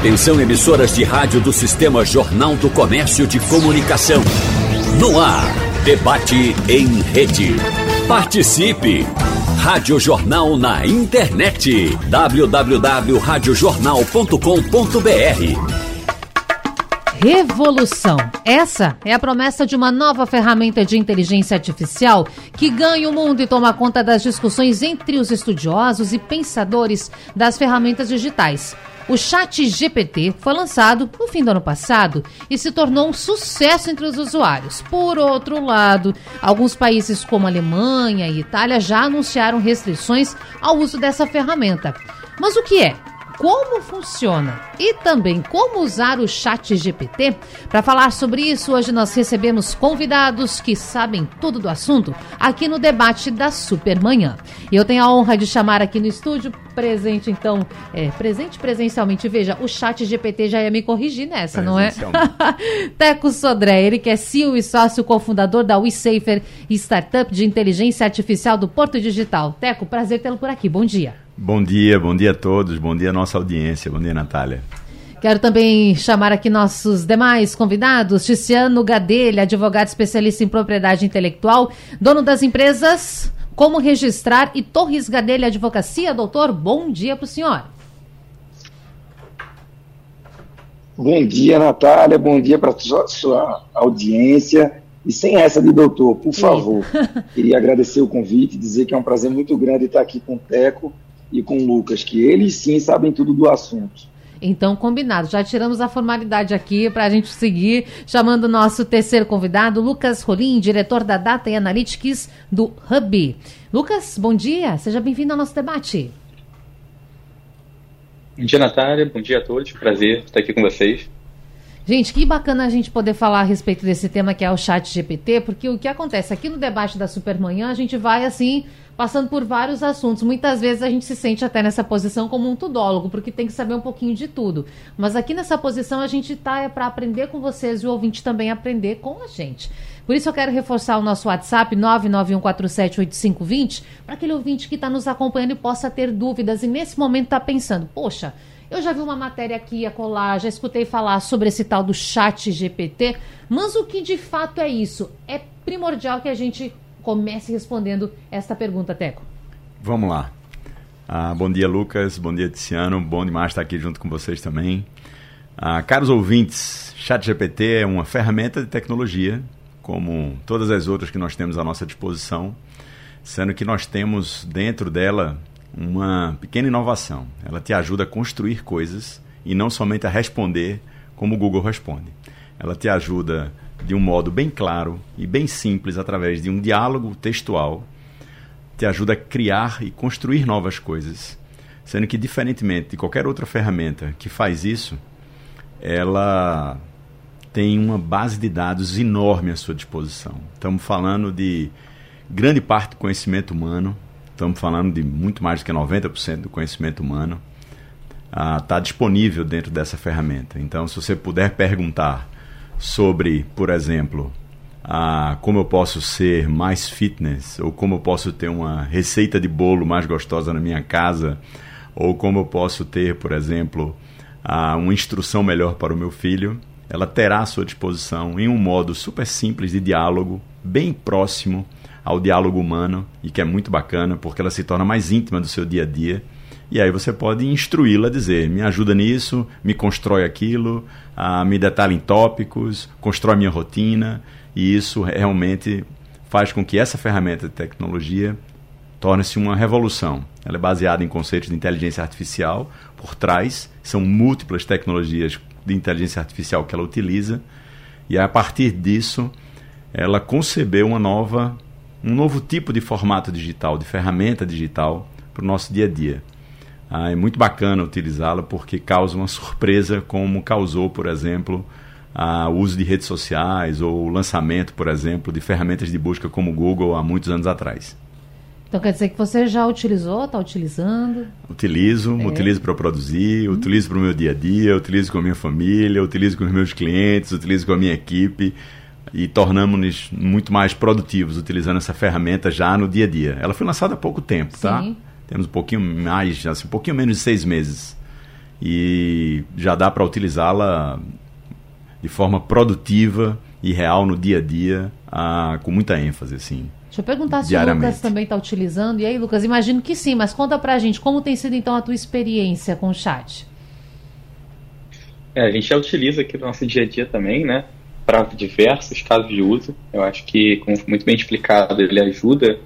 Atenção emissoras de rádio do Sistema Jornal do Comércio de Comunicação. No ar, debate em rede. Participe! Rádio Jornal na internet. www.radiojornal.com.br Revolução. Essa é a promessa de uma nova ferramenta de inteligência artificial que ganha o mundo e toma conta das discussões entre os estudiosos e pensadores das ferramentas digitais. O Chat GPT foi lançado no fim do ano passado e se tornou um sucesso entre os usuários. Por outro lado, alguns países como Alemanha e Itália já anunciaram restrições ao uso dessa ferramenta. Mas o que é? Como funciona e também como usar o chat GPT. Para falar sobre isso, hoje nós recebemos convidados que sabem tudo do assunto aqui no debate da Supermanhã. E eu tenho a honra de chamar aqui no estúdio, presente então, é, presente presencialmente, veja, o chat GPT já ia me corrigir nessa, não é? Teco Sodré, ele que é CEO e sócio cofundador da WeSafer, startup de inteligência artificial do Porto Digital. Teco, prazer tê-lo por aqui, bom dia. Bom dia, bom dia a todos, bom dia a nossa audiência, bom dia Natália. Quero também chamar aqui nossos demais convidados, Ticiano Gadelha, advogado especialista em propriedade intelectual, dono das empresas Como Registrar e Torres Gadelha Advocacia. Doutor, bom dia para o senhor. Bom dia, Natália, bom dia para sua, sua audiência. E sem essa de doutor, por favor, queria agradecer o convite, dizer que é um prazer muito grande estar aqui com o Teco e com o Lucas, que eles sim sabem tudo do assunto. Então, combinado. Já tiramos a formalidade aqui para a gente seguir, chamando o nosso terceiro convidado, Lucas Rolim, diretor da Data e Analytics do Hub. Lucas, bom dia. Seja bem-vindo ao nosso debate. Bom dia, Natália. Bom dia a todos. Prazer estar aqui com vocês. Gente, que bacana a gente poder falar a respeito desse tema que é o chat GPT, porque o que acontece aqui no debate da Supermanhã, a gente vai assim passando por vários assuntos. Muitas vezes a gente se sente até nessa posição como um tudólogo, porque tem que saber um pouquinho de tudo. Mas aqui nessa posição a gente está é para aprender com vocês e o ouvinte também aprender com a gente. Por isso eu quero reforçar o nosso WhatsApp 991478520 para aquele ouvinte que está nos acompanhando e possa ter dúvidas e nesse momento está pensando, poxa, eu já vi uma matéria aqui a colar, já escutei falar sobre esse tal do chat GPT, mas o que de fato é isso? É primordial que a gente comece respondendo esta pergunta, Teco. Vamos lá. Ah, bom dia, Lucas. Bom dia, Tiziano. Bom demais estar aqui junto com vocês também. Ah, caros ouvintes, ChatGPT é uma ferramenta de tecnologia, como todas as outras que nós temos à nossa disposição, sendo que nós temos dentro dela uma pequena inovação. Ela te ajuda a construir coisas e não somente a responder como o Google responde. Ela te ajuda de um modo bem claro e bem simples, através de um diálogo textual, te ajuda a criar e construir novas coisas. Sendo que, diferentemente de qualquer outra ferramenta que faz isso, ela tem uma base de dados enorme à sua disposição. Estamos falando de grande parte do conhecimento humano, estamos falando de muito mais do que 90% do conhecimento humano, está ah, disponível dentro dessa ferramenta. Então, se você puder perguntar sobre, por exemplo, a, como eu posso ser mais fitness, ou como eu posso ter uma receita de bolo mais gostosa na minha casa, ou como eu posso ter, por exemplo, a, uma instrução melhor para o meu filho, ela terá à sua disposição em um modo super simples de diálogo, bem próximo ao diálogo humano e que é muito bacana porque ela se torna mais íntima do seu dia a dia e aí você pode instruí-la a dizer: me ajuda nisso, me constrói aquilo, ah, me detalha em tópicos, constrói minha rotina. E isso realmente faz com que essa ferramenta de tecnologia torne-se uma revolução. Ela é baseada em conceitos de inteligência artificial por trás, são múltiplas tecnologias de inteligência artificial que ela utiliza, e a partir disso ela concebeu uma nova, um novo tipo de formato digital, de ferramenta digital para o nosso dia a dia. Ah, é muito bacana utilizá-la porque causa uma surpresa, como causou, por exemplo, ah, o uso de redes sociais ou o lançamento, por exemplo, de ferramentas de busca como o Google há muitos anos atrás. Então quer dizer que você já utilizou, está utilizando? Utilizo, é. utilizo para produzir, hum. utilizo para o meu dia a dia, utilizo com a minha família, utilizo com os meus clientes, utilizo com a minha equipe e tornamos-nos muito mais produtivos utilizando essa ferramenta já no dia a dia. Ela foi lançada há pouco tempo, tá? Sim. tá? Temos um pouquinho mais, assim, um pouquinho menos de seis meses. e já dá para utilizá-la de forma produtiva e real no dia a dia, a, com muita ênfase, assim. Deixa eu perguntar se o Lucas também está utilizando. E aí, Lucas, imagino que sim, mas conta pra gente como tem sido então a tua experiência com o chat. É, a gente já utiliza aqui no nosso dia a dia também, né? Para diversos casos de uso. Eu acho que, como muito bem explicado, ele ajuda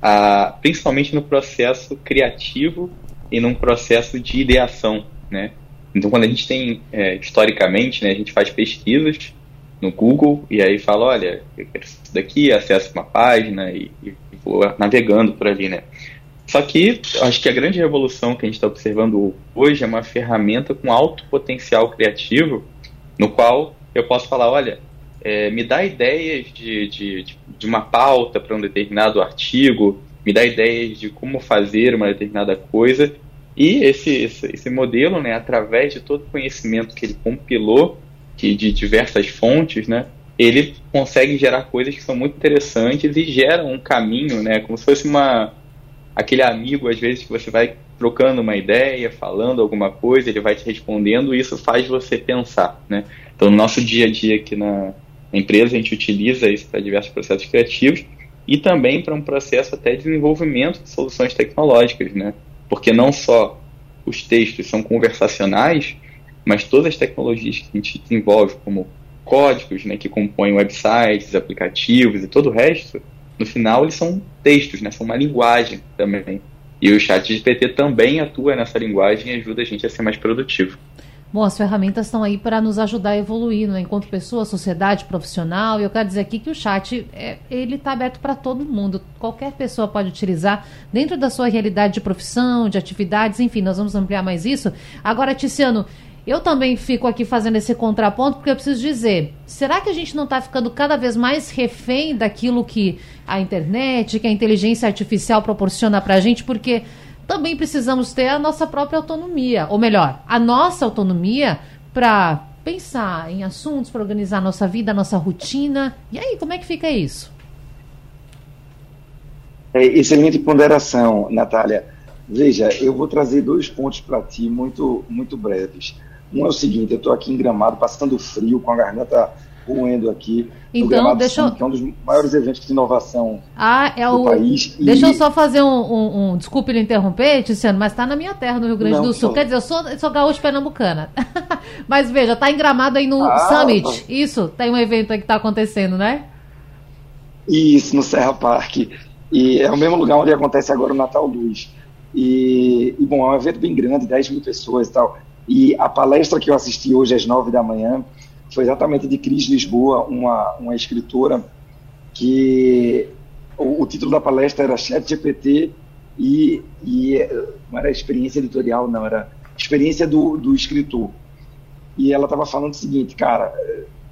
a, principalmente no processo criativo e num processo de ideação, né? Então, quando a gente tem, é, historicamente, né, a gente faz pesquisas no Google e aí fala, olha, eu quero isso daqui, acesso uma página e, e vou navegando por ali, né? Só que acho que a grande revolução que a gente está observando hoje é uma ferramenta com alto potencial criativo, no qual eu posso falar, olha, é, me dá ideias de, de, de uma pauta para um determinado artigo, me dá ideias de como fazer uma determinada coisa, e esse, esse, esse modelo, né, através de todo o conhecimento que ele compilou, que de diversas fontes, né, ele consegue gerar coisas que são muito interessantes e geram um caminho, né, como se fosse uma aquele amigo às vezes que você vai trocando uma ideia, falando alguma coisa, ele vai te respondendo, e isso faz você pensar, né? Então, no nosso dia a dia aqui na empresa, a gente utiliza isso para diversos processos criativos e também para um processo até de desenvolvimento de soluções tecnológicas, né? Porque não só os textos são conversacionais, mas todas as tecnologias que a gente desenvolve, como códigos né, que compõem websites, aplicativos e todo o resto, no final eles são textos, né, são uma linguagem também. E o chat GPT também atua nessa linguagem e ajuda a gente a ser mais produtivo. Bom, as ferramentas estão aí para nos ajudar a evoluir, né? enquanto pessoa, sociedade, profissional. E eu quero dizer aqui que o chat é, ele está aberto para todo mundo. Qualquer pessoa pode utilizar dentro da sua realidade de profissão, de atividades, enfim, nós vamos ampliar mais isso. Agora, Ticiano, eu também fico aqui fazendo esse contraponto porque eu preciso dizer: será que a gente não está ficando cada vez mais refém daquilo que a internet, que a inteligência artificial proporciona para a gente? Porque também precisamos ter a nossa própria autonomia, ou melhor, a nossa autonomia para pensar em assuntos, para organizar a nossa vida, a nossa rotina. E aí, como é que fica isso? É, excelente ponderação, Natália. Veja, eu vou trazer dois pontos para ti muito, muito breves. Um é o seguinte, eu estou aqui em Gramado, passando frio, com a garganta roendo aqui. Então, deixa eu... Que é um dos maiores eventos de inovação ah, é do o... país. Deixa e... eu só fazer um, um, um... Desculpe lhe interromper, Tiziano, mas está na minha terra, no Rio Grande Não, do Sul. Quer dizer, eu sou, eu sou gaúcho pernambucana. mas veja, está em Gramado aí no ah, Summit. Isso, tem um evento aí que está acontecendo, né? Isso, no Serra Park. E é o mesmo lugar onde acontece agora o Natal Luz. E, e, bom, é um evento bem grande, 10 mil pessoas e tal. E a palestra que eu assisti hoje às 9 da manhã foi exatamente de Cris Lisboa, uma, uma escritora que o, o título da palestra era Chat GPT e, e não era experiência editorial, não, era experiência do, do escritor. E ela estava falando o seguinte, cara,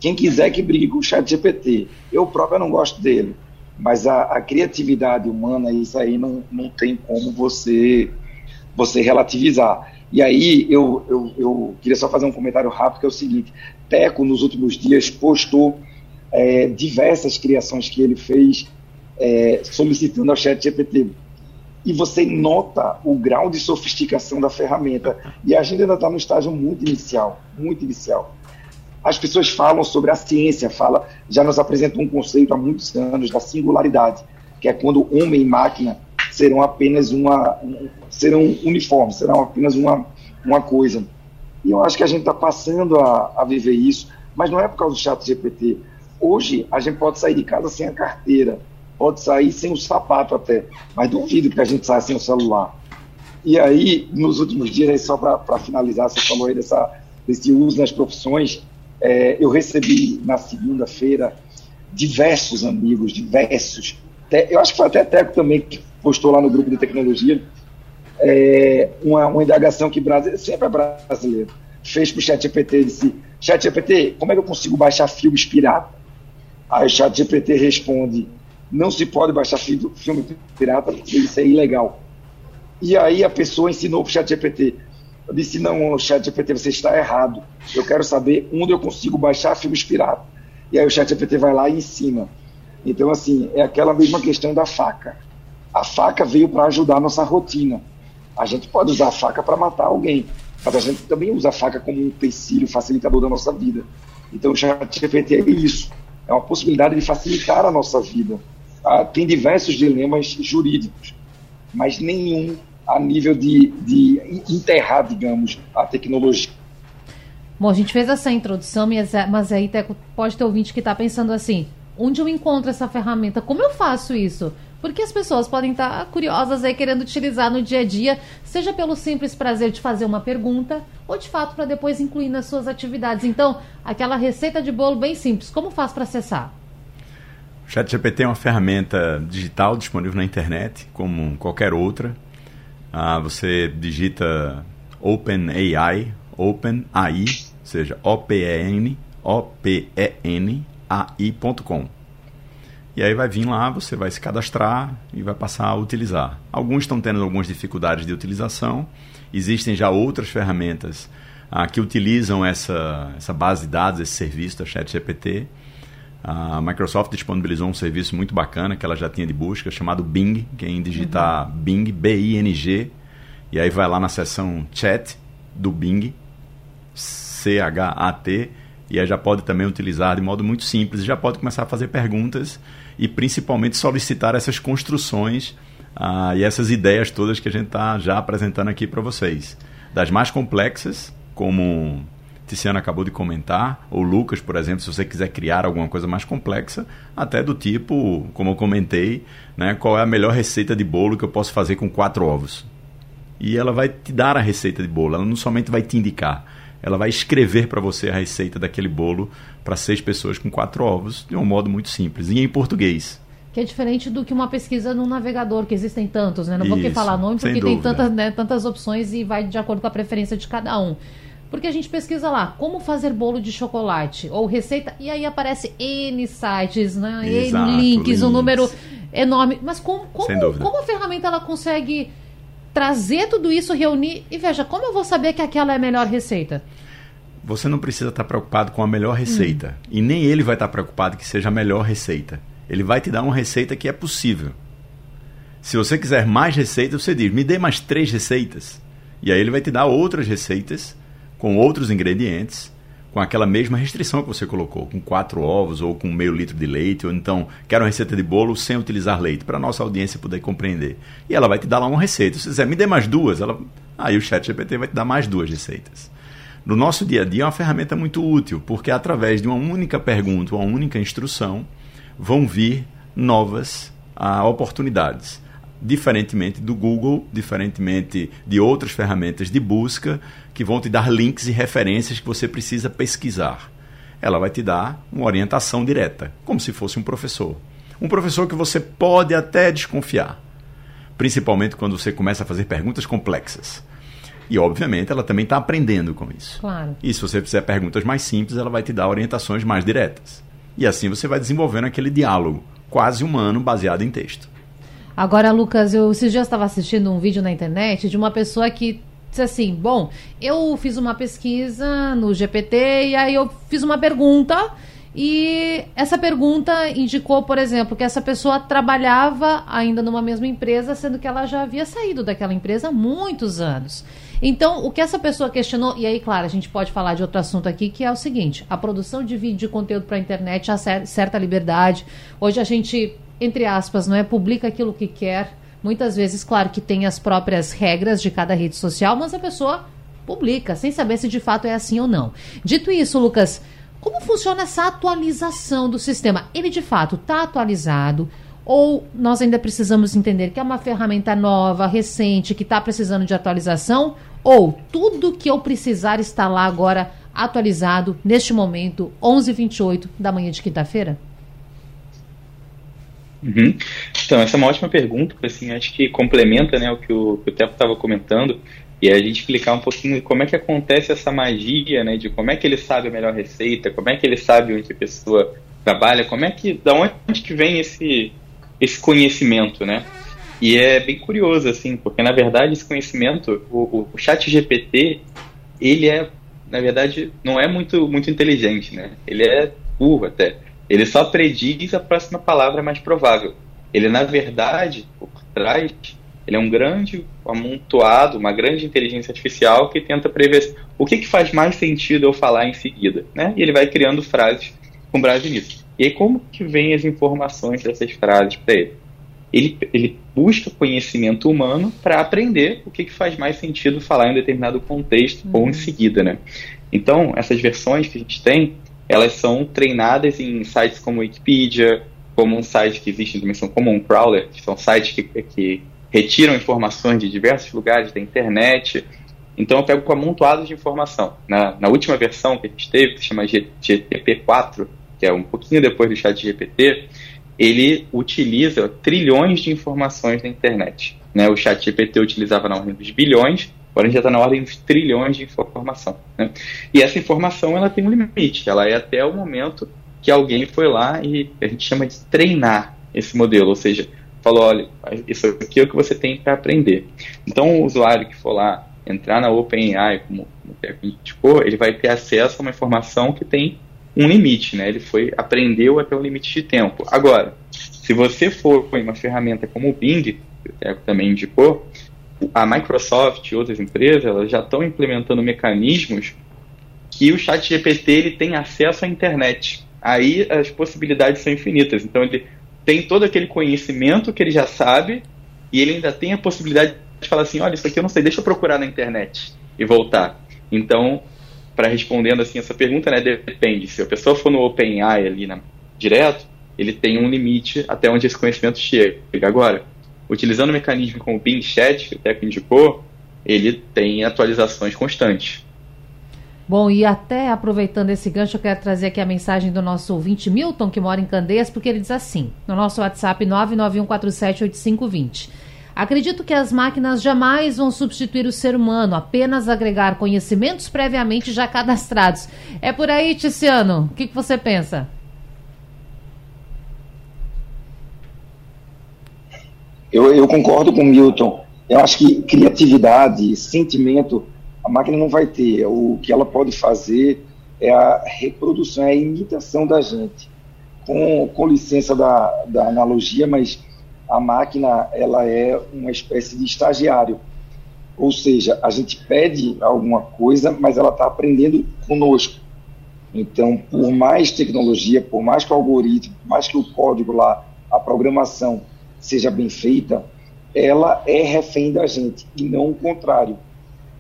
quem quiser que brigue com o Chat GPT, eu próprio não gosto dele, mas a, a criatividade humana, isso aí não, não tem como você, você relativizar. E aí eu, eu, eu queria só fazer um comentário rápido, que é o seguinte, Teco, nos últimos dias, postou é, diversas criações que ele fez é, solicitando ao chat GPT. E você nota o grau de sofisticação da ferramenta. E a gente ainda está no estágio muito inicial, muito inicial. As pessoas falam sobre a ciência, fala, já nos apresentou um conceito há muitos anos da singularidade, que é quando homem e máquina serão apenas uma, serão uniformes, serão apenas uma, uma coisa. E eu acho que a gente está passando a, a viver isso, mas não é por causa do chat GPT. Hoje, a gente pode sair de casa sem a carteira, pode sair sem o sapato até, mas duvido que a gente saia sem o celular. E aí, nos últimos dias, só para finalizar, você falou aí dessa, desse uso nas profissões, é, eu recebi na segunda-feira diversos amigos, diversos, eu acho que foi até Teco também que postou lá no grupo de tecnologia, é, uma, uma indagação que Brasil, sempre é brasileiro, fez para o ChatGPT, disse, ChatGPT, como é que eu consigo baixar filmes pirata? Aí o ChatGPT responde, não se pode baixar filme pirata porque isso é ilegal. E aí a pessoa ensinou para o ChatGPT, eu disse, não, ChatGPT, você está errado. Eu quero saber onde eu consigo baixar filmes pirata. E aí o ChatGPT vai lá e ensina. Então, assim, é aquela mesma questão da faca. A faca veio para ajudar a nossa rotina. A gente pode usar a faca para matar alguém, mas a gente também usa a faca como um utensílio facilitador da nossa vida. Então o chat GPT é isso, é uma possibilidade de facilitar a nossa vida. Tá? Tem diversos dilemas jurídicos, mas nenhum a nível de, de enterrar, digamos, a tecnologia. Bom, a gente fez essa introdução, mas aí pode ter ouvinte que está pensando assim: onde eu encontro essa ferramenta? Como eu faço isso? Porque as pessoas podem estar curiosas aí querendo utilizar no dia a dia, seja pelo simples prazer de fazer uma pergunta, ou de fato para depois incluir nas suas atividades. Então, aquela receita de bolo bem simples, como faz para acessar? O ChatGPT é uma ferramenta digital disponível na internet, como qualquer outra. Ah, você digita OpenAI, OpenAI, ou seja, O-P-E-N, O-P-E-N, AI.com. E aí vai vir lá, você vai se cadastrar e vai passar a utilizar. Alguns estão tendo algumas dificuldades de utilização. Existem já outras ferramentas ah, que utilizam essa, essa base de dados, esse serviço da ChatGPT. A Microsoft disponibilizou um serviço muito bacana que ela já tinha de busca, chamado Bing. Quem digitar uhum. Bing, B-I-N-G, e aí vai lá na seção Chat do Bing, C-H-A-T, e aí já pode também utilizar de modo muito simples, já pode começar a fazer perguntas e principalmente solicitar essas construções ah, e essas ideias todas que a gente está já apresentando aqui para vocês. Das mais complexas, como Tiziana acabou de comentar, ou Lucas, por exemplo, se você quiser criar alguma coisa mais complexa, até do tipo, como eu comentei, né, qual é a melhor receita de bolo que eu posso fazer com quatro ovos. E ela vai te dar a receita de bolo, ela não somente vai te indicar, ela vai escrever para você a receita daquele bolo para seis pessoas com quatro ovos, de um modo muito simples, e em português. Que é diferente do que uma pesquisa no navegador, que existem tantos, né? Não vou falar nome, porque tem tantas, né, tantas opções e vai de acordo com a preferência de cada um. Porque a gente pesquisa lá, como fazer bolo de chocolate, ou receita, e aí aparece N sites, né? Exato, N links, links, um número enorme. Mas como, como, como a ferramenta ela consegue trazer tudo isso, reunir e veja, como eu vou saber que aquela é a melhor receita? Você não precisa estar preocupado com a melhor receita. Hum. E nem ele vai estar preocupado que seja a melhor receita. Ele vai te dar uma receita que é possível. Se você quiser mais receitas, você diz: me dê mais três receitas. E aí ele vai te dar outras receitas com outros ingredientes com aquela mesma restrição que você colocou, com quatro ovos ou com meio litro de leite, ou então quero uma receita de bolo sem utilizar leite, para a nossa audiência poder compreender. E ela vai te dar lá uma receita. Se você quiser, me dê mais duas, ela... aí o chat GPT vai te dar mais duas receitas. No nosso dia a dia é uma ferramenta muito útil, porque através de uma única pergunta, uma única instrução, vão vir novas ah, oportunidades diferentemente do Google, diferentemente de outras ferramentas de busca que vão te dar links e referências que você precisa pesquisar. Ela vai te dar uma orientação direta, como se fosse um professor. Um professor que você pode até desconfiar, principalmente quando você começa a fazer perguntas complexas. E, obviamente, ela também está aprendendo com isso. Claro. E se você fizer perguntas mais simples, ela vai te dar orientações mais diretas. E assim você vai desenvolvendo aquele diálogo quase humano baseado em texto. Agora, Lucas, eu esses dias estava assistindo um vídeo na internet de uma pessoa que disse assim: Bom, eu fiz uma pesquisa no GPT e aí eu fiz uma pergunta. E essa pergunta indicou, por exemplo, que essa pessoa trabalhava ainda numa mesma empresa, sendo que ela já havia saído daquela empresa há muitos anos. Então, o que essa pessoa questionou, e aí, claro, a gente pode falar de outro assunto aqui, que é o seguinte: a produção de vídeo de conteúdo para a internet há certa liberdade. Hoje a gente entre aspas, não é? Publica aquilo que quer. Muitas vezes, claro que tem as próprias regras de cada rede social, mas a pessoa publica, sem saber se de fato é assim ou não. Dito isso, Lucas, como funciona essa atualização do sistema? Ele de fato está atualizado? Ou nós ainda precisamos entender que é uma ferramenta nova, recente, que está precisando de atualização? Ou tudo que eu precisar está lá agora atualizado neste momento, 11h28 da manhã de quinta-feira? Uhum. Então, essa é uma ótima pergunta, assim, acho que complementa né, o que o, que o Tepo estava comentando, e a gente explicar um pouquinho como é que acontece essa magia, né, de como é que ele sabe a melhor receita, como é que ele sabe onde a pessoa trabalha, como é que, da onde que vem esse, esse conhecimento, né? E é bem curioso, assim, porque na verdade esse conhecimento, o, o chat GPT, ele é, na verdade, não é muito, muito inteligente, né? Ele é burro até. Ele só prediz a próxima palavra mais provável. Ele, na verdade, por trás, Ele é um grande amontoado, uma grande inteligência artificial que tenta prever o que, que faz mais sentido eu falar em seguida, né? E ele vai criando frases com base nisso. E aí como que vem as informações dessas frases para ele? ele? Ele busca conhecimento humano para aprender o que, que faz mais sentido falar em um determinado contexto uhum. ou em uhum. seguida, né? Então, essas versões que a gente tem, elas são treinadas em sites como Wikipedia, como um site que existe também são como um crawler, que são sites que, que retiram informações de diversos lugares da internet. Então eu pego com amontoados de informação. Na, na última versão que a gente teve, que se chama GTP4, que é um pouquinho depois do chat GPT, ele utiliza trilhões de informações da internet. Né? O chat GPT utilizava na ordem dos bilhões, agora a gente já está na ordem dos trilhões de informação. Né? E essa informação ela tem um limite, ela é até o momento que alguém foi lá e a gente chama de treinar esse modelo, ou seja, falou, olha, isso aqui é o que você tem para aprender. Então o usuário que for lá entrar na OpenAI, como, a gente indicou, ele vai ter acesso a uma informação que tem um limite, né? Ele foi aprendeu até um limite de tempo. Agora, se você for em uma ferramenta como o Bing, que o Teco também indicou, a Microsoft e outras empresas elas já estão implementando mecanismos que o chat GPT ele tem acesso à internet. Aí as possibilidades são infinitas. Então ele tem todo aquele conhecimento que ele já sabe e ele ainda tem a possibilidade de falar assim, olha, isso aqui eu não sei, deixa eu procurar na internet e voltar. Então, para respondendo assim essa pergunta, né, depende. Se a pessoa for no OpenAI ali direto, ele tem um limite até onde esse conhecimento chega. Agora, utilizando o mecanismo como o Bing Chat, que o Teco indicou, ele tem atualizações constantes. Bom, e até aproveitando esse gancho, eu quero trazer aqui a mensagem do nosso ouvinte Milton, que mora em Candeias, porque ele diz assim, no nosso WhatsApp 991478520. Acredito que as máquinas jamais vão substituir o ser humano, apenas agregar conhecimentos previamente já cadastrados. É por aí, Ticiano? O que, que você pensa? Eu, eu concordo com o Milton. Eu acho que criatividade, sentimento, a máquina não vai ter. O que ela pode fazer é a reprodução, é a imitação da gente. Com, com licença da, da analogia, mas a máquina ela é uma espécie de estagiário. Ou seja, a gente pede alguma coisa, mas ela está aprendendo conosco. Então, por mais tecnologia, por mais que o algoritmo, por mais que o código lá, a programação seja bem feita, ela é refém da gente e não o contrário.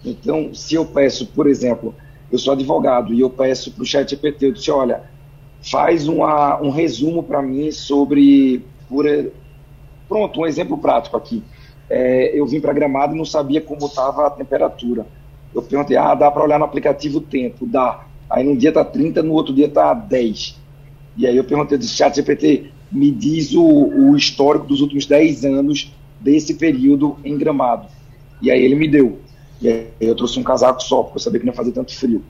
Então, se eu peço, por exemplo, eu sou advogado e eu peço para o chat GPT, eu disse, olha, faz uma, um resumo para mim sobre, por, Pronto, um exemplo prático aqui. É, eu vim para Gramado e não sabia como estava a temperatura. Eu perguntei, ah, dá para olhar no aplicativo o tempo? Dá. Aí num dia está 30, no outro dia está 10. E aí eu perguntei do chat GPT, me diz o, o histórico dos últimos 10 anos desse período em Gramado. E aí ele me deu. E aí eu trouxe um casaco só, porque eu sabia que não ia fazer tanto frio.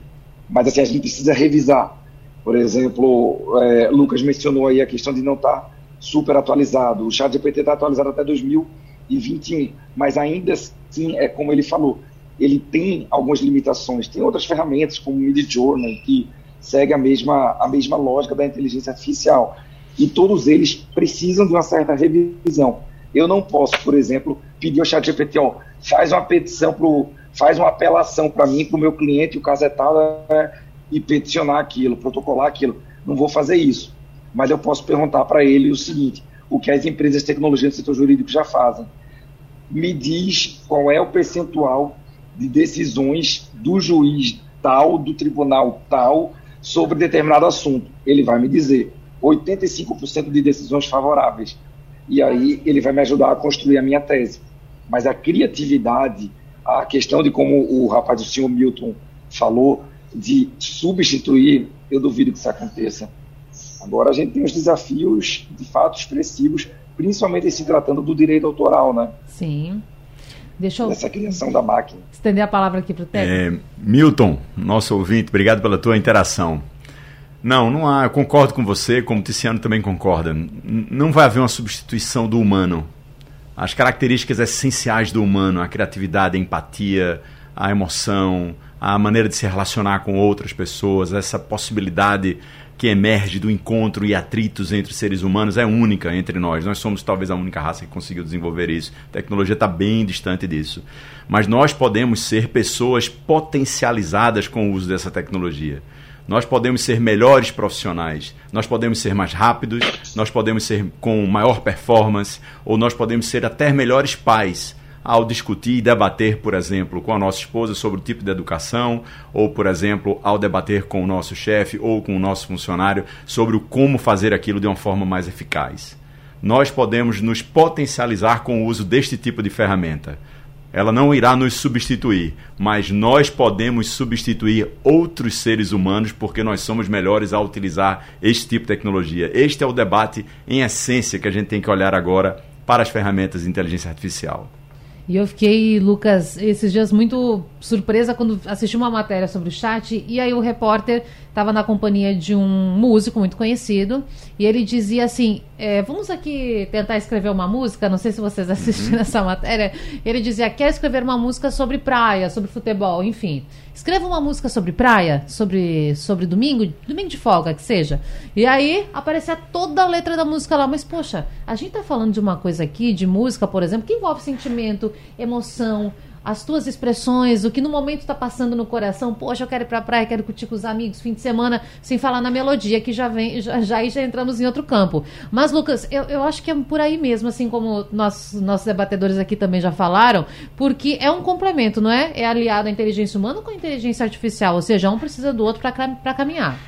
Mas assim, a gente precisa revisar. Por exemplo, é, Lucas mencionou aí a questão de não estar tá super atualizado. O chat GPT está atualizado até 2021, mas ainda assim, é como ele falou, ele tem algumas limitações. Tem outras ferramentas, como o Midjourney, que segue a mesma, a mesma lógica da inteligência artificial. E todos eles precisam de uma certa revisão. Eu não posso, por exemplo, pedir ao chat GPT, ó, faz uma petição, pro, faz uma apelação para mim, para o meu cliente, o caso tal, né, e peticionar aquilo, protocolar aquilo. Não vou fazer isso mas eu posso perguntar para ele o seguinte: o que as empresas de tecnologia do setor jurídico já fazem? Me diz qual é o percentual de decisões do juiz tal, do tribunal tal, sobre determinado assunto. Ele vai me dizer 85% de decisões favoráveis. E aí ele vai me ajudar a construir a minha tese. Mas a criatividade, a questão de como o rapaz, o senhor Milton, falou, de substituir, eu duvido que isso aconteça. Agora a gente tem os desafios de fato expressivos, principalmente se tratando do direito autoral, né? Sim. Deixa eu. Essa criação da máquina. Estender a palavra aqui para o técnico. É, Milton, nosso ouvinte, obrigado pela tua interação. Não, não há. Eu concordo com você, como o Tiziano também concorda. Não vai haver uma substituição do humano. As características essenciais do humano, a criatividade, a empatia, a emoção, a maneira de se relacionar com outras pessoas, essa possibilidade que emerge do encontro e atritos entre seres humanos é única entre nós. Nós somos talvez a única raça que conseguiu desenvolver isso. A tecnologia está bem distante disso. Mas nós podemos ser pessoas potencializadas com o uso dessa tecnologia. Nós podemos ser melhores profissionais, nós podemos ser mais rápidos, nós podemos ser com maior performance, ou nós podemos ser até melhores pais ao discutir e debater, por exemplo, com a nossa esposa sobre o tipo de educação, ou, por exemplo, ao debater com o nosso chefe ou com o nosso funcionário sobre o como fazer aquilo de uma forma mais eficaz. Nós podemos nos potencializar com o uso deste tipo de ferramenta. Ela não irá nos substituir, mas nós podemos substituir outros seres humanos porque nós somos melhores a utilizar este tipo de tecnologia. Este é o debate em essência que a gente tem que olhar agora para as ferramentas de inteligência artificial. E eu fiquei, Lucas, esses dias muito surpresa quando assisti uma matéria sobre o chat e aí o repórter estava na companhia de um músico muito conhecido e ele dizia assim: é, Vamos aqui tentar escrever uma música. Não sei se vocês assistiram uhum. essa matéria. Ele dizia: Quer escrever uma música sobre praia, sobre futebol, enfim. Escreva uma música sobre praia, sobre, sobre domingo, domingo de folga, que seja. E aí aparecia toda a letra da música lá. Mas, poxa, a gente tá falando de uma coisa aqui, de música, por exemplo, que envolve sentimento, emoção, as tuas expressões, o que no momento está passando no coração. Poxa, eu quero ir pra praia, quero curtir com os amigos, fim de semana, sem falar na melodia, que já vem, já, já, já entramos em outro campo. Mas, Lucas, eu, eu acho que é por aí mesmo, assim como nós, nossos debatedores aqui também já falaram, porque é um complemento, não é? É aliado à inteligência humana com a inteligência artificial, ou seja, um precisa do outro para caminhar.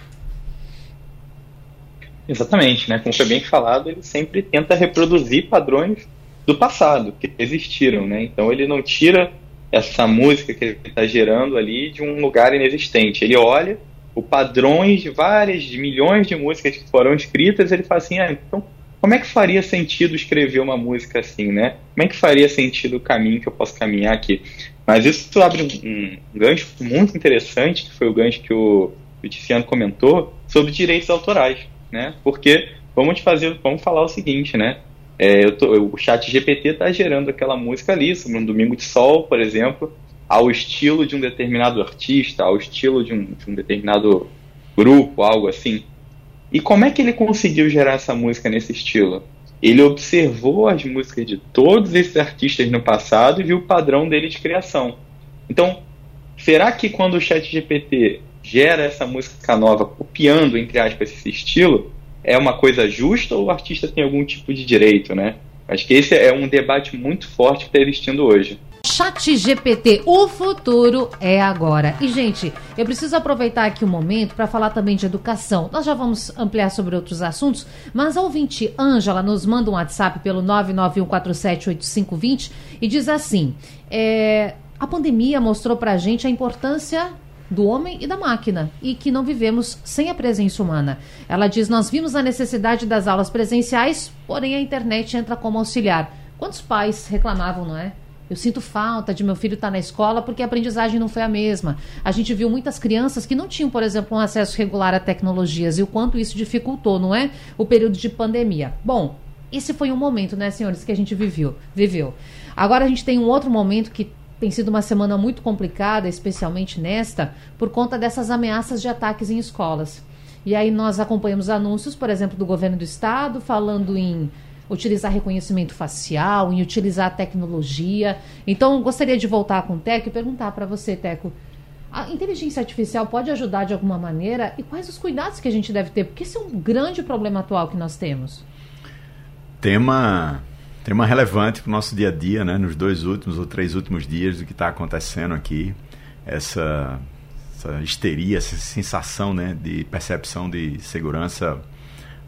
Exatamente, né? Como foi bem falado, ele sempre tenta reproduzir padrões do passado que existiram, né? Então ele não tira essa música que ele está gerando ali de um lugar inexistente. Ele olha o padrões de várias, de milhões de músicas que foram escritas, ele fala assim, ah, então como é que faria sentido escrever uma música assim, né? Como é que faria sentido o caminho que eu posso caminhar aqui? Mas isso abre um, gancho muito interessante, que foi o gancho que o, o Tiziano comentou, sobre direitos autorais, né? Porque vamos fazer, vamos falar o seguinte, né? É, tô, o chat GPT está gerando aquela música ali, sobre um domingo de sol, por exemplo, ao estilo de um determinado artista, ao estilo de um, de um determinado grupo, algo assim. E como é que ele conseguiu gerar essa música nesse estilo? Ele observou as músicas de todos esses artistas no passado e viu o padrão dele de criação. Então, será que quando o chat GPT gera essa música nova, copiando, entre aspas, esse estilo, é uma coisa justa ou o artista tem algum tipo de direito, né? Acho que esse é um debate muito forte que está existindo hoje. Chat GPT, o futuro é agora. E, gente, eu preciso aproveitar aqui o um momento para falar também de educação. Nós já vamos ampliar sobre outros assuntos, mas a ouvinte Ângela nos manda um WhatsApp pelo 991478520 e diz assim: é, a pandemia mostrou para a gente a importância do homem e da máquina e que não vivemos sem a presença humana. Ela diz: Nós vimos a necessidade das aulas presenciais, porém a internet entra como auxiliar. Quantos pais reclamavam, não é? Eu sinto falta de meu filho estar na escola porque a aprendizagem não foi a mesma. A gente viu muitas crianças que não tinham, por exemplo, um acesso regular a tecnologias e o quanto isso dificultou, não é? O período de pandemia. Bom, esse foi um momento, né, senhores, que a gente viveu. viveu. Agora a gente tem um outro momento que tem sido uma semana muito complicada, especialmente nesta, por conta dessas ameaças de ataques em escolas. E aí nós acompanhamos anúncios, por exemplo, do governo do estado falando em utilizar reconhecimento facial, em utilizar tecnologia. Então, gostaria de voltar com o Teco e perguntar para você, Teco, a inteligência artificial pode ajudar de alguma maneira e quais os cuidados que a gente deve ter? Porque esse é um grande problema atual que nós temos. Tema tema relevante para o nosso dia a dia, né? Nos dois últimos ou três últimos dias do que está acontecendo aqui, essa, essa histeria, essa sensação, né, de percepção de segurança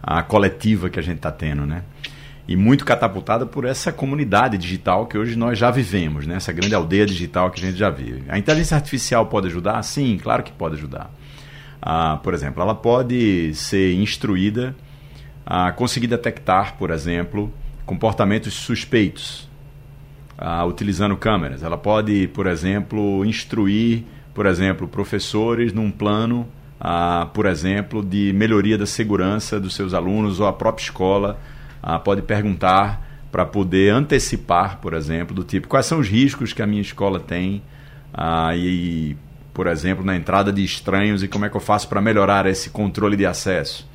a coletiva que a gente está tendo, né? E muito catapultada por essa comunidade digital que hoje nós já vivemos, né? Essa grande aldeia digital que a gente já vive. A inteligência artificial pode ajudar? Sim, claro que pode ajudar. Ah, por exemplo, ela pode ser instruída a conseguir detectar, por exemplo, comportamentos suspeitos, ah, utilizando câmeras. Ela pode, por exemplo, instruir, por exemplo, professores num plano, ah, por exemplo, de melhoria da segurança dos seus alunos ou a própria escola ah, pode perguntar para poder antecipar, por exemplo, do tipo quais são os riscos que a minha escola tem ah, e por exemplo, na entrada de estranhos e como é que eu faço para melhorar esse controle de acesso?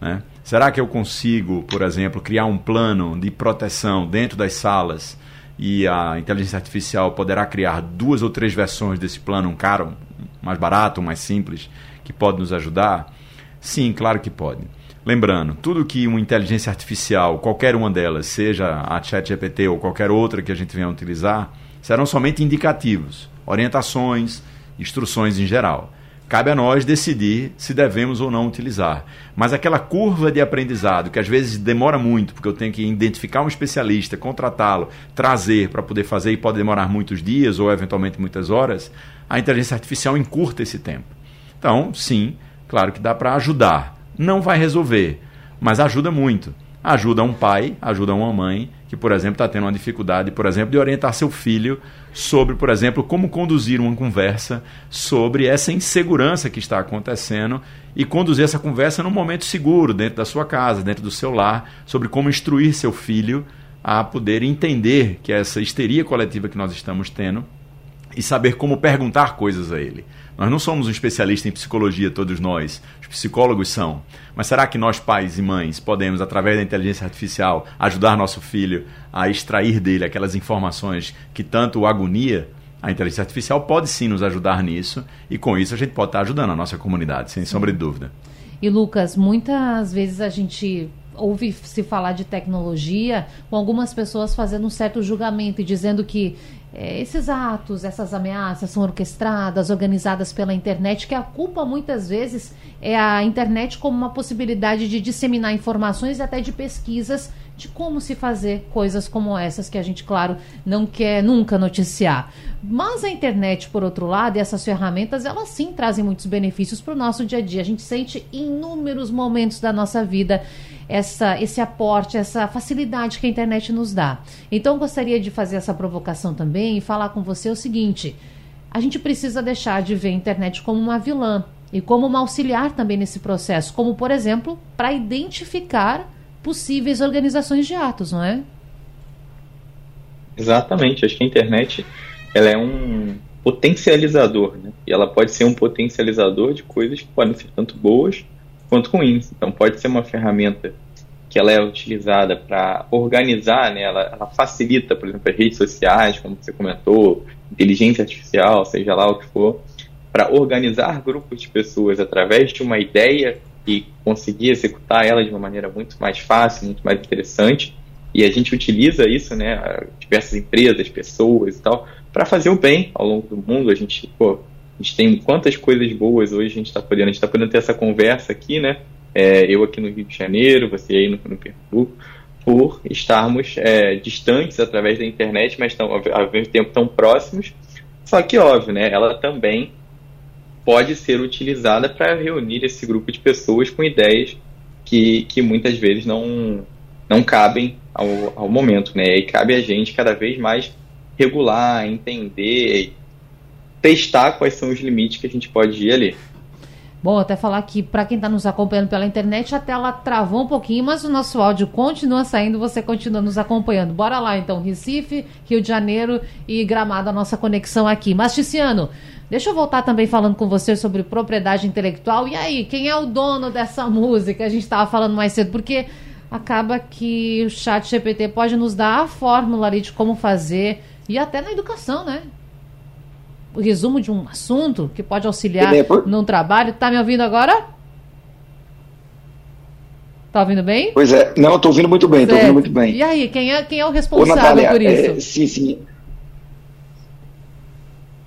Né? Será que eu consigo, por exemplo, criar um plano de proteção dentro das salas e a inteligência artificial poderá criar duas ou três versões desse plano, um caro, mais barato, mais simples, que pode nos ajudar? Sim, claro que pode. Lembrando, tudo que uma inteligência artificial, qualquer uma delas, seja a ChatGPT ou qualquer outra que a gente venha utilizar, serão somente indicativos, orientações, instruções em geral. Cabe a nós decidir se devemos ou não utilizar. Mas aquela curva de aprendizado, que às vezes demora muito, porque eu tenho que identificar um especialista, contratá-lo, trazer para poder fazer e pode demorar muitos dias ou eventualmente muitas horas, a inteligência artificial encurta esse tempo. Então, sim, claro que dá para ajudar. Não vai resolver, mas ajuda muito. Ajuda um pai, ajuda uma mãe que, por exemplo, está tendo uma dificuldade, por exemplo, de orientar seu filho sobre, por exemplo, como conduzir uma conversa sobre essa insegurança que está acontecendo e conduzir essa conversa num momento seguro, dentro da sua casa, dentro do seu lar, sobre como instruir seu filho a poder entender que essa histeria coletiva que nós estamos tendo e saber como perguntar coisas a ele. Nós não somos um especialista em psicologia, todos nós. Os psicólogos são. Mas será que nós, pais e mães, podemos, através da inteligência artificial, ajudar nosso filho a extrair dele aquelas informações que tanto o agonia? A inteligência artificial pode sim nos ajudar nisso e com isso a gente pode estar ajudando a nossa comunidade, sem sombra de dúvida. E Lucas, muitas vezes a gente ouve se falar de tecnologia com algumas pessoas fazendo um certo julgamento e dizendo que é, esses atos, essas ameaças são orquestradas, organizadas pela internet, que a culpa muitas vezes é a internet como uma possibilidade de disseminar informações e até de pesquisas de como se fazer coisas como essas que a gente, claro, não quer nunca noticiar. Mas a internet, por outro lado, e essas ferramentas, elas sim trazem muitos benefícios para o nosso dia a dia. A gente sente inúmeros momentos da nossa vida essa, esse aporte, essa facilidade que a internet nos dá. Então, gostaria de fazer essa provocação também e falar com você o seguinte: a gente precisa deixar de ver a internet como uma vilã e como uma auxiliar também nesse processo, como, por exemplo, para identificar possíveis organizações de atos, não é? Exatamente. Acho que a internet ela é um potencializador, né? E ela pode ser um potencializador de coisas que podem ser tanto boas quanto ruins. Então pode ser uma ferramenta que ela é utilizada para organizar, né? Ela, ela, facilita, por exemplo, as redes sociais, como você comentou, inteligência artificial, seja lá o que for, para organizar grupos de pessoas através de uma ideia e conseguir executar ela de uma maneira muito mais fácil, muito mais interessante. E a gente utiliza isso, né? Diversas empresas, pessoas e tal, para fazer o bem ao longo do mundo. A gente, pô, a gente tem quantas coisas boas hoje a gente está podendo. A gente está podendo ter essa conversa aqui, né? É, eu aqui no Rio de Janeiro, você aí no, no Pernambuco, por estarmos é, distantes através da internet, mas tão, ao mesmo tempo tão próximos. Só que, óbvio, né? Ela também pode ser utilizada para reunir esse grupo de pessoas com ideias que, que muitas vezes não, não cabem ao, ao momento, né? E cabe a gente cada vez mais regular, entender, testar quais são os limites que a gente pode ir ali. Bom, até falar que para quem está nos acompanhando pela internet, a tela travou um pouquinho, mas o nosso áudio continua saindo, você continua nos acompanhando. Bora lá então, Recife, Rio de Janeiro e Gramado, a nossa conexão aqui. Mas, Ticiano, Deixa eu voltar também falando com você sobre propriedade intelectual. E aí, quem é o dono dessa música? A gente estava falando mais cedo, porque acaba que o chat GPT pode nos dar a fórmula ali de como fazer, e até na educação, né? Resumo de um assunto que pode auxiliar num trabalho. Tá me ouvindo agora? Tá ouvindo bem? Pois é, não, estou ouvindo muito bem, estou ouvindo muito bem. E aí, quem é, quem é o responsável Ô, Natália, por isso? É, sim, sim.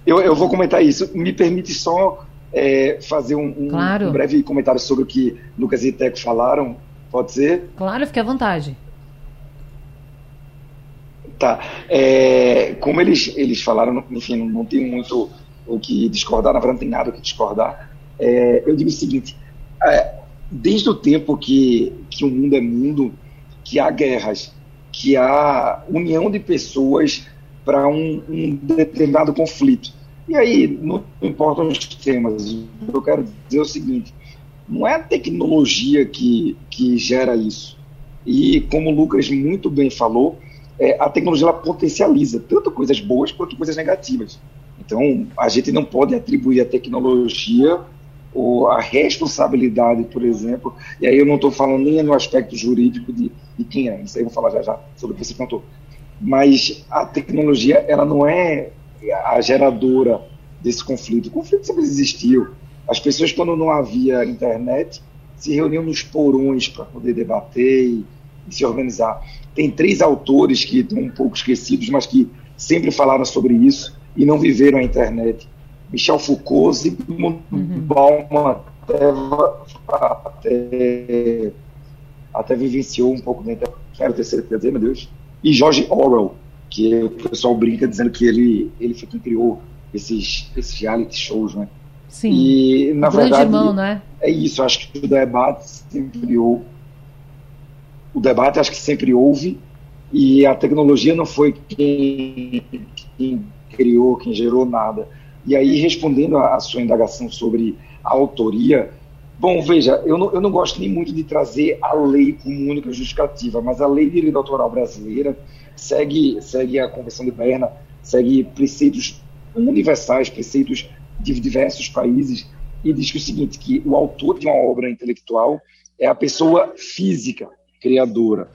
Eu, eu vou comentar isso. Me permite só é, fazer um, um, claro. um, breve comentário sobre o que Lucas e Teco falaram. Pode ser? Claro, fique à vontade. Tá. É, como eles, eles falaram, enfim, não, tem muito o que discordar, na verdade não tem nada o que discordar. É, eu digo o seguinte: é, desde o tempo que, que o mundo é mundo, que há guerras, que há união de pessoas para um, um, determinado conflito. E aí, não importam os temas, eu quero dizer o seguinte: não é a tecnologia que, que gera isso. E como o Lucas muito bem falou, é, a tecnologia ela potencializa tanto coisas boas quanto coisas negativas. Então, a gente não pode atribuir a tecnologia ou a responsabilidade, por exemplo, e aí eu não estou falando nem no aspecto jurídico de, de quem é, isso aí eu vou falar já já sobre o que você contou, mas a tecnologia, ela não é a geradora desse conflito. O conflito sempre existiu. As pessoas, quando não havia internet, se reuniam nos porões para poder debater se organizar. Tem três autores que estão um pouco esquecidos, mas que sempre falaram sobre isso e não viveram a internet. Michel Foucault, Zygmunt uhum. Bauman até, até, vivenciou um pouco da internet. Era o terceiro quer dizer, meu Deus. E George Orwell, que o pessoal brinca dizendo que ele, ele foi quem criou esses, esses reality shows, né? Sim. E, na o verdade, irmão, né? É isso, acho que o debate sempre houve. O debate acho que sempre houve, e a tecnologia não foi quem, quem criou, quem gerou nada. E aí, respondendo à sua indagação sobre a autoria, bom, veja, eu não, eu não gosto nem muito de trazer a lei como única justificativa, mas a lei de direito autoral brasileira segue, segue a Convenção de Berna, segue preceitos universais, preceitos de diversos países, e diz que o seguinte, que o autor de uma obra intelectual é a pessoa física criadora.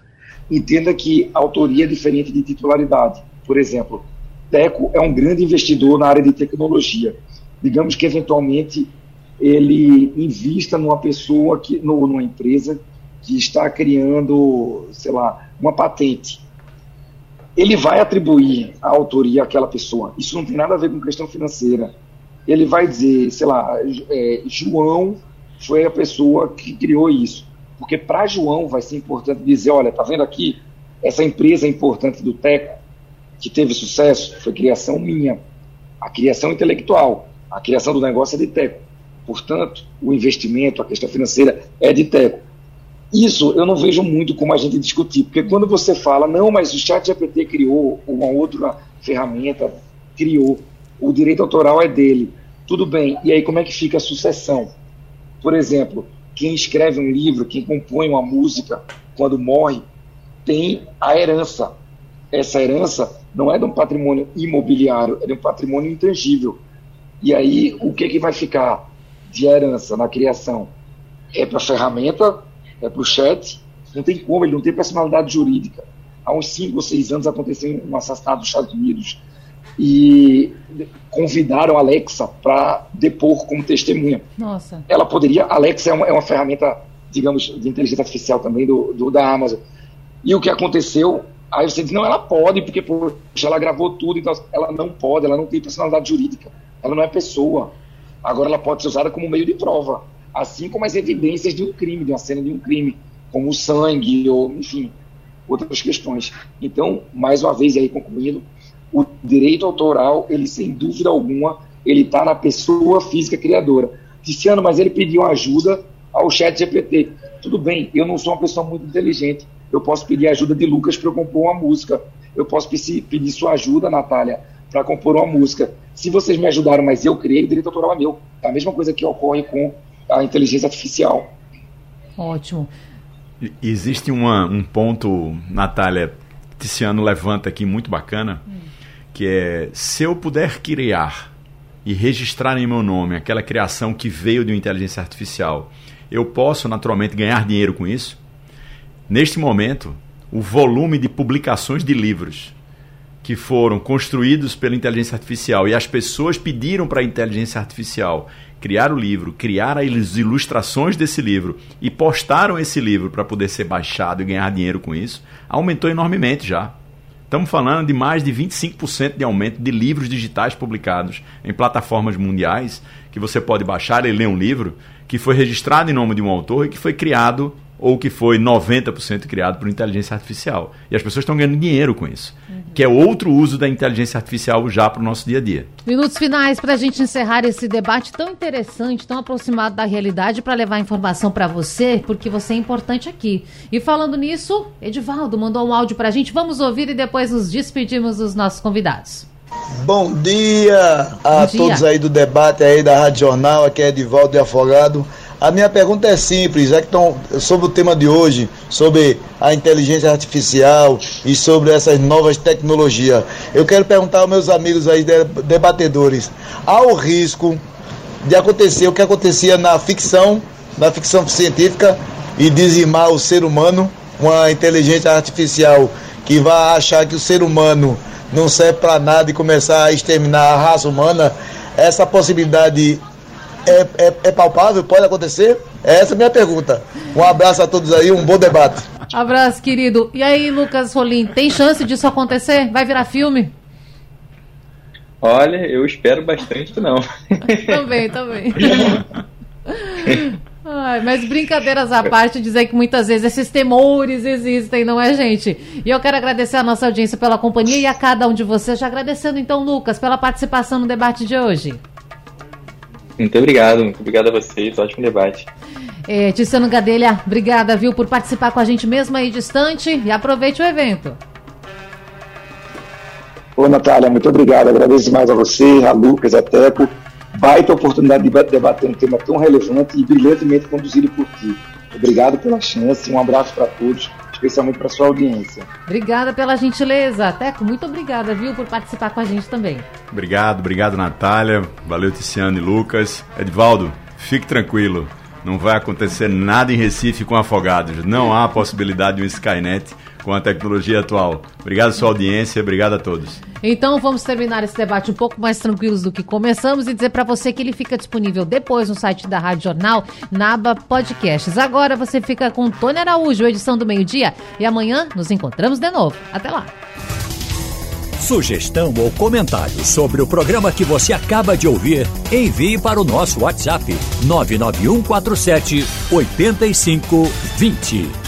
Entenda que autoria é diferente de titularidade. Por exemplo, Teco é um grande investidor na área de tecnologia. Digamos que, eventualmente, ele invista numa pessoa, que, numa empresa que está criando, sei lá, uma patente ele vai atribuir a autoria àquela pessoa. Isso não tem nada a ver com questão financeira. Ele vai dizer, sei lá, é, João foi a pessoa que criou isso. Porque para João vai ser importante dizer, olha, tá vendo aqui? Essa empresa importante do Teco, que teve sucesso, foi criação minha. A criação intelectual, a criação do negócio é de Teco. Portanto, o investimento, a questão financeira é de Teco. Isso eu não vejo muito como a gente discutir, porque quando você fala, não, mas o chat GPT criou uma outra ferramenta, criou, o direito autoral é dele, tudo bem, e aí como é que fica a sucessão? Por exemplo, quem escreve um livro, quem compõe uma música, quando morre, tem a herança. Essa herança não é de um patrimônio imobiliário, é de um patrimônio intangível. E aí, o que, que vai ficar de herança na criação? É para a ferramenta é, para o chat, não tem como, ele não tem personalidade jurídica. Há uns 5 ou 6 anos aconteceu um assassinato nos Estados Unidos e convidaram a Alexa para depor como testemunha. Nossa. Ela poderia, Alexa é uma, é uma ferramenta, digamos, de inteligência artificial também do, do, da Amazon. E o que aconteceu? Aí você diz, não, ela pode, porque poxa, ela gravou tudo, então ela não pode, ela não tem personalidade jurídica, ela não é pessoa. Agora ela pode ser usada como meio de prova assim como as evidências de um crime, de uma cena de um crime, como o sangue, ou, enfim, outras questões. Então, mais uma vez, aí concluindo, o direito autoral, ele sem dúvida alguma, ele está na pessoa física criadora. Tiziano, mas ele pediu ajuda ao chat GPT. Tudo bem, eu não sou uma pessoa muito inteligente, eu posso pedir ajuda de Lucas para compor uma música, eu posso pedir sua ajuda, Natália, para compor uma música. Se vocês me ajudaram, mas eu criei, o direito autoral é meu. É a mesma coisa que ocorre com a inteligência artificial. Ótimo. Existe uma, um ponto, Natália, Tiziano levanta aqui muito bacana, hum. Que é se eu puder criar e registrar em meu nome aquela criação que veio de uma inteligência artificial, eu posso naturalmente ganhar dinheiro com isso? Neste momento, o volume de publicações de livros que foram construídos pela inteligência artificial e as pessoas pediram para a inteligência artificial criar o livro, criar as ilustrações desse livro e postaram esse livro para poder ser baixado e ganhar dinheiro com isso, aumentou enormemente já. Estamos falando de mais de 25% de aumento de livros digitais publicados em plataformas mundiais, que você pode baixar e ler um livro que foi registrado em nome de um autor e que foi criado ou que foi 90% criado por inteligência artificial. E as pessoas estão ganhando dinheiro com isso, uhum. que é outro uso da inteligência artificial já para o nosso dia a dia. Minutos finais para a gente encerrar esse debate tão interessante, tão aproximado da realidade, para levar informação para você, porque você é importante aqui. E falando nisso, Edivaldo mandou um áudio para a gente, vamos ouvir e depois nos despedimos dos nossos convidados. Bom dia a Bom dia. todos aí do debate aí da Rádio Jornal, aqui é Edivaldo de Afogado. A minha pergunta é simples, é que sobre o tema de hoje, sobre a inteligência artificial e sobre essas novas tecnologias. Eu quero perguntar aos meus amigos aí debatedores, há o risco de acontecer o que acontecia na ficção, na ficção científica e dizimar o ser humano, uma inteligência artificial que vai achar que o ser humano não serve para nada e começar a exterminar a raça humana, essa possibilidade é, é, é palpável? Pode acontecer? É essa a minha pergunta. Um abraço a todos aí, um bom debate. Abraço, querido. E aí, Lucas Rolim, tem chance disso acontecer? Vai virar filme? Olha, eu espero bastante que não. também, também. Ai, mas brincadeiras à parte, dizer que muitas vezes esses temores existem, não é, gente? E eu quero agradecer a nossa audiência pela companhia e a cada um de vocês. Já agradecendo, então, Lucas, pela participação no debate de hoje. Muito obrigado, muito obrigado a vocês, ótimo debate. É, Tiziano Gadelha, obrigada, viu, por participar com a gente mesmo aí distante e aproveite o evento. Ô, Natália, muito obrigado. Agradeço mais a você, a Lucas, a Teco. Baita oportunidade de debater um tema tão relevante e brilhantemente conduzido por ti. Obrigado pela chance, um abraço para todos, especialmente para sua audiência. Obrigada pela gentileza. Teco, muito obrigada, viu, por participar com a gente também. Obrigado, obrigado, Natália. Valeu, Ticiano e Lucas. Edvaldo, fique tranquilo. Não vai acontecer nada em Recife com afogados. Não há possibilidade de um Skynet com a tecnologia atual. Obrigado sua audiência, obrigado a todos. Então vamos terminar esse debate um pouco mais tranquilos do que começamos e dizer para você que ele fica disponível depois no site da Rádio Jornal, na aba Podcasts. Agora você fica com Tônia Araújo, edição do meio-dia, e amanhã nos encontramos de novo. Até lá. Sugestão ou comentário sobre o programa que você acaba de ouvir, envie para o nosso WhatsApp 99147 8520.